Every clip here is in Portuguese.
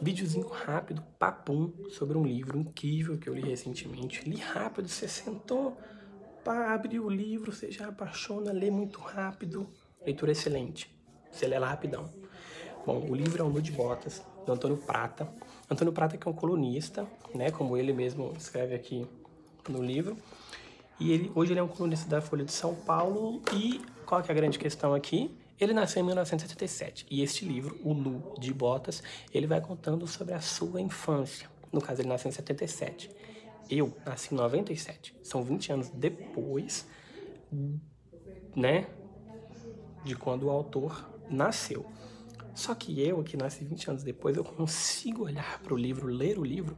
videozinho rápido, papum, sobre um livro incrível que eu li recentemente. Li rápido, você sentou para abrir o livro, você já apaixona, lê muito rápido. Leitura excelente. Você lê lá rapidão. Bom, o livro é o Nude Botas, do Antônio Prata. Antônio Prata que é um colunista, né, como ele mesmo escreve aqui no livro. E ele, hoje ele é um colunista da Folha de São Paulo. E qual é a grande questão aqui? Ele nasceu em 1977 e este livro, O Nu de Botas, ele vai contando sobre a sua infância. No caso, ele nasceu em 77. Eu nasci em 97. São 20 anos depois, né, de quando o autor nasceu. Só que eu, que nasci 20 anos depois, eu consigo olhar para o livro, ler o livro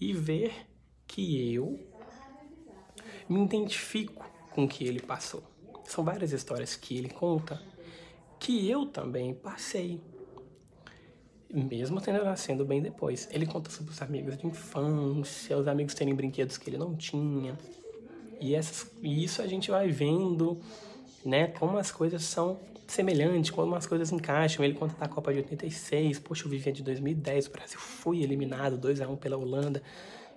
e ver que eu me identifico com o que ele passou. São várias histórias que ele conta que eu também passei. Mesmo tendo nascendo bem depois. Ele conta sobre os amigos de infância, os amigos terem brinquedos que ele não tinha. E, essas, e isso a gente vai vendo, né, como as coisas são semelhantes, como as coisas encaixam. Ele conta da Copa de 86, poxa, eu vivia de 2010, o Brasil foi eliminado 2 a 1 pela Holanda.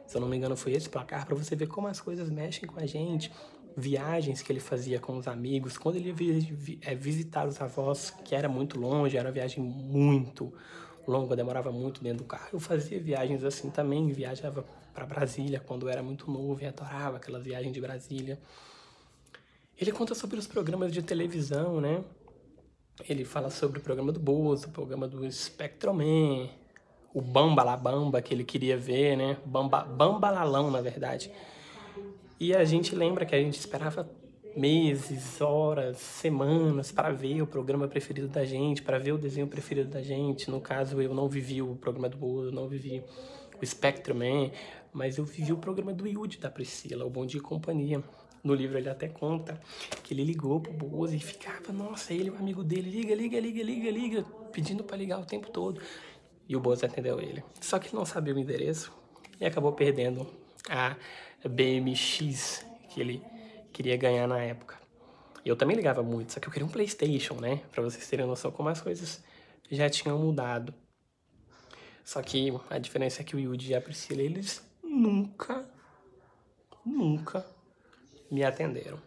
Se eu não me engano, foi esse placar, para você ver como as coisas mexem com a gente viagens que ele fazia com os amigos, quando ele ia é, visitar os avós, que era muito longe, era uma viagem muito longa, demorava muito dentro do carro. Eu fazia viagens assim também, viajava para Brasília quando era muito novo e adorava aquelas viagens de Brasília. Ele conta sobre os programas de televisão, né? Ele fala sobre o programa do Bozo, o programa do Spectroman, o Bamba La Bamba que ele queria ver, né? Bamba, Bamba Lalão, na verdade e a gente lembra que a gente esperava meses, horas, semanas para ver o programa preferido da gente, para ver o desenho preferido da gente. No caso, eu não vivi o programa do Bozo, não vivi o Spectrum mas eu vivi o programa do Yudi da Priscila, o Bom Dia e Companhia. No livro ele até conta que ele ligou pro Bozo e ficava, nossa, ele, o amigo dele, liga, liga, liga, liga, liga, pedindo para ligar o tempo todo. E o Bozo atendeu ele. Só que ele não sabia o endereço e acabou perdendo a BMX que ele queria ganhar na época. Eu também ligava muito, só que eu queria um Playstation, né? Pra vocês terem noção como as coisas já tinham mudado. Só que a diferença é que o Yuji e a Priscila, eles nunca, nunca me atenderam.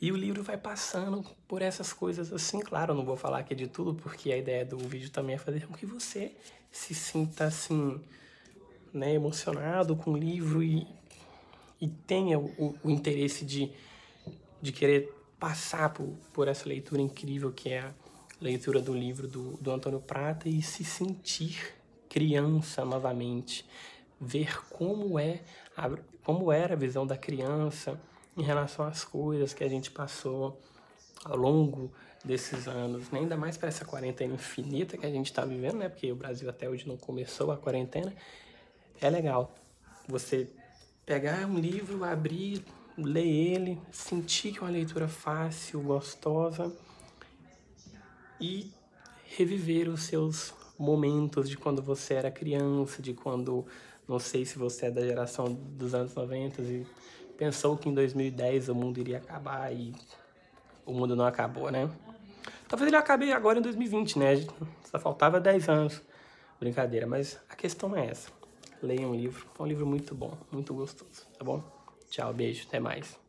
E o livro vai passando por essas coisas assim, claro, eu não vou falar aqui de tudo, porque a ideia do vídeo também é fazer com que você se sinta assim, né, emocionado com o livro e, e tenha o, o interesse de, de querer passar por, por essa leitura incrível que é a leitura do livro do, do Antônio Prata e se sentir criança novamente, ver como é a, como era a visão da criança em relação às coisas que a gente passou ao longo desses anos, né? ainda mais para essa quarentena infinita que a gente está vivendo, né? Porque o Brasil até hoje não começou a quarentena é legal você pegar um livro, abrir, ler ele, sentir que é uma leitura fácil, gostosa e reviver os seus momentos de quando você era criança, de quando, não sei se você é da geração dos anos 90 e pensou que em 2010 o mundo iria acabar e o mundo não acabou, né? Talvez ele acabe agora em 2020, né? Só faltava 10 anos. Brincadeira, mas a questão é essa leiam um livro. É um livro muito bom, muito gostoso, tá bom? Tchau, beijo, até mais.